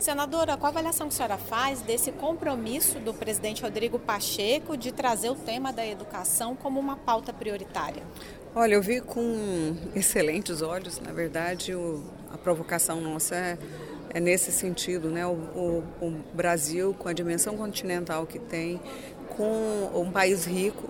Senadora, qual a avaliação que a senhora faz desse compromisso do presidente Rodrigo Pacheco de trazer o tema da educação como uma pauta prioritária? Olha, eu vi com excelentes olhos, na verdade, o, a provocação nossa é, é, nesse sentido, né? O, o, o Brasil, com a dimensão continental que tem, com um país rico,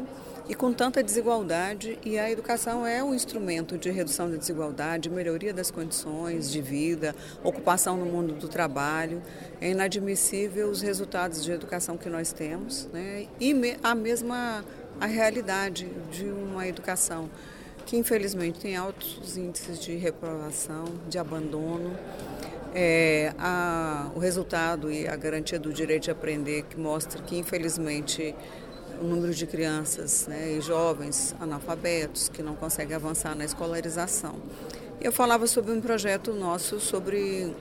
e com tanta desigualdade, e a educação é um instrumento de redução da desigualdade, melhoria das condições de vida, ocupação no mundo do trabalho. É inadmissível os resultados de educação que nós temos, né? e a mesma a realidade de uma educação que infelizmente tem altos índices de reprovação, de abandono. É, a, o resultado e a garantia do direito de aprender que mostra que infelizmente o número de crianças né, e jovens analfabetos que não conseguem avançar na escolarização. Eu falava sobre um projeto nosso sobre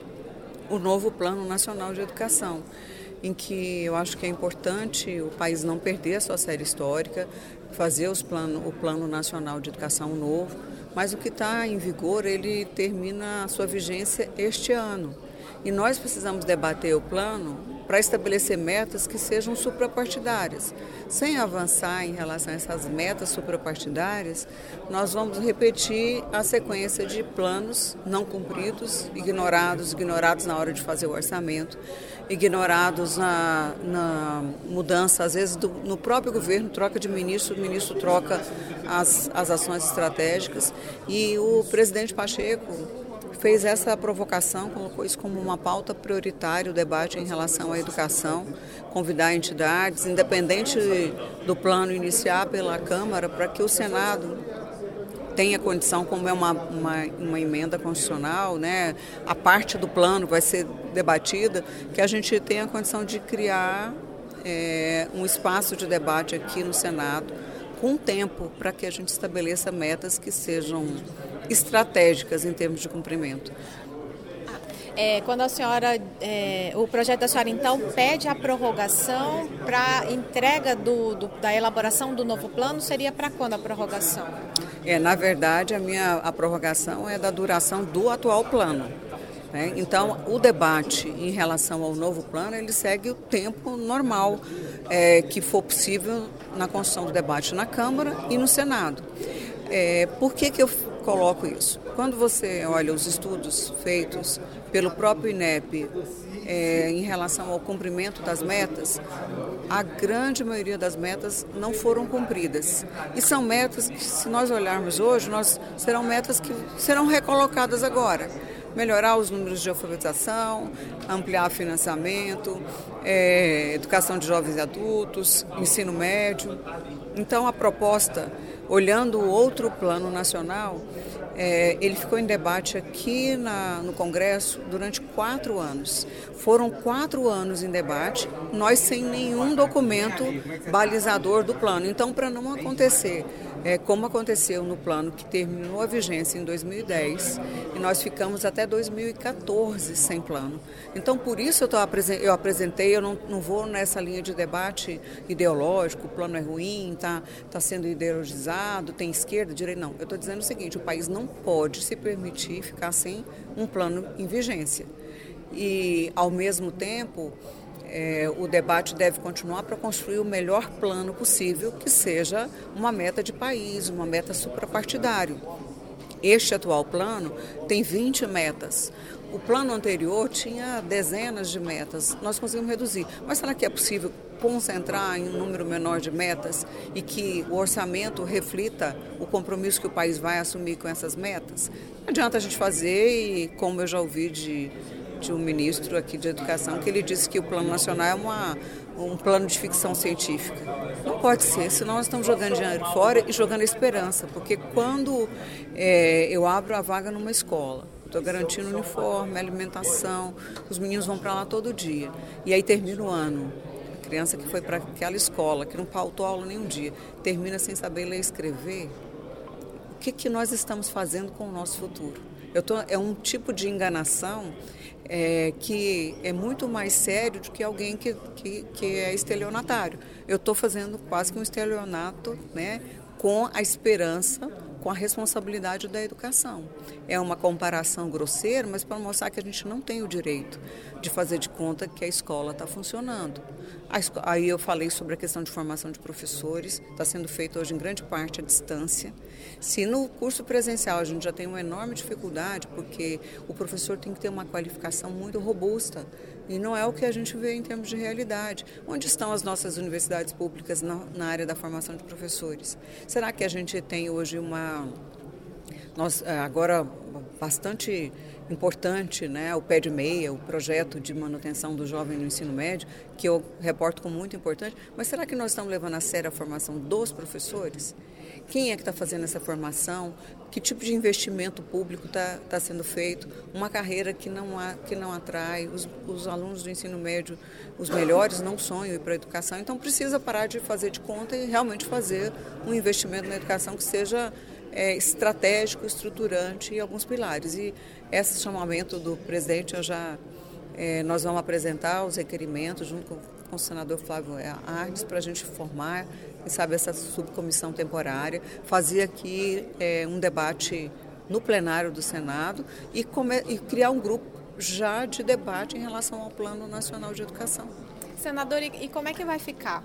o novo Plano Nacional de Educação, em que eu acho que é importante o país não perder a sua série histórica, fazer os plano, o Plano Nacional de Educação novo, mas o que está em vigor, ele termina a sua vigência este ano. E nós precisamos debater o plano para estabelecer metas que sejam suprapartidárias. Sem avançar em relação a essas metas suprapartidárias, nós vamos repetir a sequência de planos não cumpridos, ignorados, ignorados na hora de fazer o orçamento, ignorados na, na mudança, às vezes do, no próprio governo, troca de ministro, o ministro troca as, as ações estratégicas e o presidente Pacheco fez essa provocação, colocou isso como uma pauta prioritária, o debate em relação à educação, convidar entidades, independente do plano iniciar pela Câmara, para que o Senado tenha condição, como é uma, uma, uma, emenda constitucional, né, a parte do plano vai ser debatida, que a gente tenha condição de criar é, um espaço de debate aqui no Senado com tempo para que a gente estabeleça metas que sejam estratégicas em termos de cumprimento. É, quando a senhora, é, o projeto da senhora então pede a prorrogação para entrega do, do, da elaboração do novo plano, seria para quando a prorrogação? É, na verdade, a minha a prorrogação é da duração do atual plano. Né? Então, o debate em relação ao novo plano, ele segue o tempo normal é, que for possível na construção do debate na Câmara e no Senado. É, por que, que eu coloco isso? Quando você olha os estudos feitos pelo próprio INEP é, em relação ao cumprimento das metas, a grande maioria das metas não foram cumpridas. E são metas que, se nós olharmos hoje, nós, serão metas que serão recolocadas agora melhorar os números de alfabetização, ampliar financiamento, é, educação de jovens e adultos, ensino médio. Então, a proposta, olhando o outro plano nacional, é, ele ficou em debate aqui na, no Congresso durante quatro anos. Foram quatro anos em debate, nós sem nenhum documento balizador do plano. Então, para não acontecer é, como aconteceu no plano que terminou a vigência em 2010 e nós ficamos até 2014 sem plano. Então, por isso eu, tô, eu apresentei, eu não, não vou nessa linha de debate ideológico, o plano é ruim, está tá sendo ideologizado, tem esquerda, direita. Não, eu estou dizendo o seguinte, o país não pode se permitir ficar sem um plano em vigência. E, ao mesmo tempo, é, o debate deve continuar para construir o melhor plano possível, que seja uma meta de país, uma meta suprapartidário. Este atual plano tem 20 metas. O plano anterior tinha dezenas de metas, nós conseguimos reduzir. Mas será que é possível concentrar em um número menor de metas e que o orçamento reflita o compromisso que o país vai assumir com essas metas? Não adianta a gente fazer e, como eu já ouvi de de um ministro aqui de educação que ele disse que o plano nacional é uma, um plano de ficção científica. Não pode ser, senão nós estamos jogando dinheiro fora e jogando esperança, porque quando é, eu abro a vaga numa escola, estou garantindo uniforme, alimentação, os meninos vão para lá todo dia, e aí termina o ano. A criança que foi para aquela escola, que não pautou aula nenhum dia, termina sem saber ler e escrever, o que, que nós estamos fazendo com o nosso futuro? Eu tô, é um tipo de enganação é, que é muito mais sério do que alguém que, que, que é estelionatário. Eu estou fazendo quase que um estelionato né, com a esperança com a responsabilidade da educação. É uma comparação grosseira, mas para mostrar que a gente não tem o direito de fazer de conta que a escola está funcionando. Aí eu falei sobre a questão de formação de professores, está sendo feito hoje em grande parte à distância. Se no curso presencial a gente já tem uma enorme dificuldade, porque o professor tem que ter uma qualificação muito robusta, e não é o que a gente vê em termos de realidade. Onde estão as nossas universidades públicas na, área da formação de professores? Será que a gente tem hoje uma. Nós, é, agora, bastante importante, né, o pé de meia, o projeto de manutenção do jovem no ensino médio, que eu reporto como muito importante, mas será que nós estamos levando a sério a formação dos professores? Quem é que está fazendo essa formação? Que tipo de investimento público está tá sendo feito? Uma carreira que não, há, que não atrai, os, os alunos do ensino médio, os melhores, não sonham ir para a educação, então precisa parar de fazer de conta e realmente fazer um investimento na educação que seja é, estratégico, estruturante e alguns pilares. E esse chamamento do presidente, eu já, é, nós vamos apresentar os requerimentos junto com, com o senador Flávio Arnes para a gente formar, quem sabe, essa subcomissão temporária, fazer aqui é, um debate no plenário do Senado e, come, e criar um grupo já de debate em relação ao Plano Nacional de Educação. Senador, e como é que vai ficar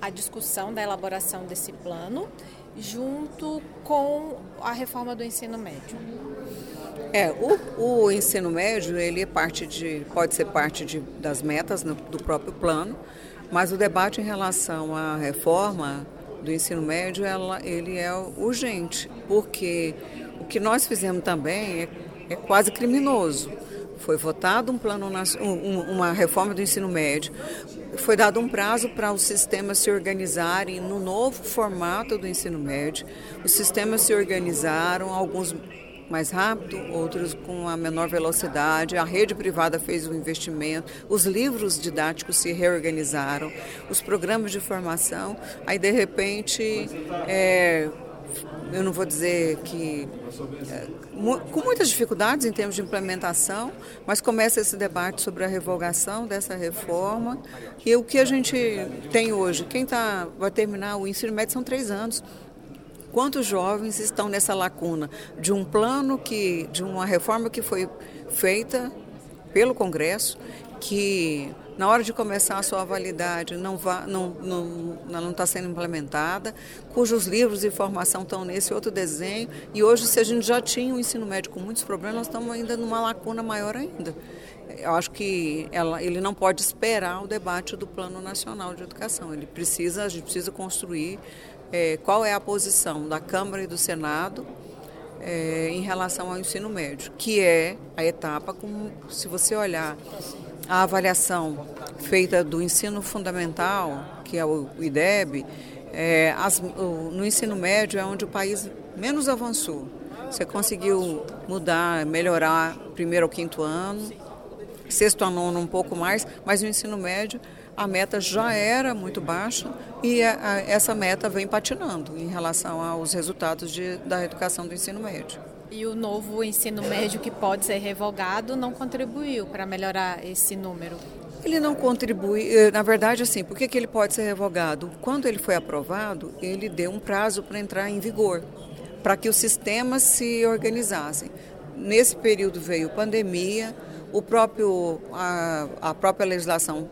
a discussão da elaboração desse plano junto com a reforma do ensino médio? É, o, o ensino médio ele é parte de, pode ser parte de, das metas no, do próprio plano, mas o debate em relação à reforma do ensino médio ela, ele é urgente, porque o que nós fizemos também é, é quase criminoso. Foi votado um plano, um, uma reforma do ensino médio, foi dado um prazo para os sistemas se organizarem no novo formato do ensino médio. Os sistemas se organizaram, alguns mais rápido, outros com a menor velocidade. A rede privada fez o investimento, os livros didáticos se reorganizaram, os programas de formação. Aí, de repente, é, eu não vou dizer que é, com muitas dificuldades em termos de implementação, mas começa esse debate sobre a revogação dessa reforma e o que a gente tem hoje. Quem tá, vai terminar o ensino médio são três anos. Quantos jovens estão nessa lacuna de um plano que, de uma reforma que foi feita pelo Congresso, que na hora de começar a sua validade não está não, não, não tá sendo implementada, cujos livros de formação estão nesse outro desenho, e hoje, se a gente já tinha um ensino médio com muitos problemas, nós estamos ainda numa lacuna maior ainda. Eu acho que ela, ele não pode esperar o debate do Plano Nacional de Educação. Ele precisa, a gente precisa construir é, qual é a posição da Câmara e do Senado é, em relação ao ensino médio, que é a etapa, como se você olhar a avaliação feita do ensino fundamental, que é o IDEB, é, as, o, no ensino médio é onde o país menos avançou. Você conseguiu mudar, melhorar primeiro ao quinto ano, sexto a nono um pouco mais, mas no ensino médio a meta já era muito baixa e a, a, essa meta vem patinando em relação aos resultados de, da educação do ensino médio. E o novo ensino médio que pode ser revogado não contribuiu para melhorar esse número? Ele não contribui, eh, na verdade, assim, por que, ele pode ser revogado? Quando ele foi aprovado, ele deu um prazo para entrar em vigor, para que os sistemas se organizassem. Nesse período veio pandemia, o próprio, a, a própria legislação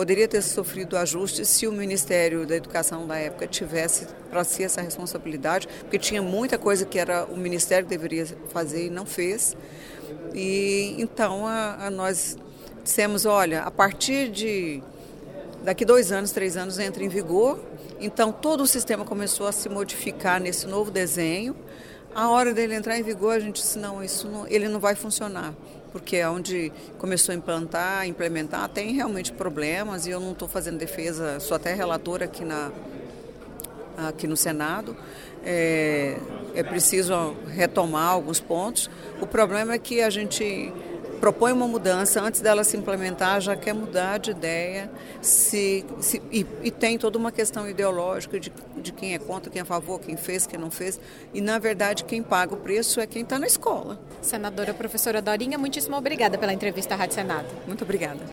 poderia ter sofrido ajustes se o Ministério da Educação da época tivesse para si essa responsabilidade, porque tinha muita coisa que era o Ministério que deveria fazer e não fez. E então a, a nós dissemos, olha, a partir de daqui dois anos, três anos entra em vigor. Então todo o sistema começou a se modificar nesse novo desenho. A hora dele entrar em vigor, a gente disse, não, isso não, ele não vai funcionar porque é onde começou a implantar, implementar, tem realmente problemas e eu não estou fazendo defesa, sou até relatora aqui, na, aqui no Senado. É, é preciso retomar alguns pontos. O problema é que a gente propõe uma mudança, antes dela se implementar, já quer mudar de ideia se, se e, e, tem toda uma questão ideológica de, de quem é contra, quem é a favor, quem fez, quem não fez. E, na verdade, quem paga o preço é quem está na escola. Senadora professora Dorinha, muitíssimo obrigada pela entrevista à Rádio Senado. Muito obrigada.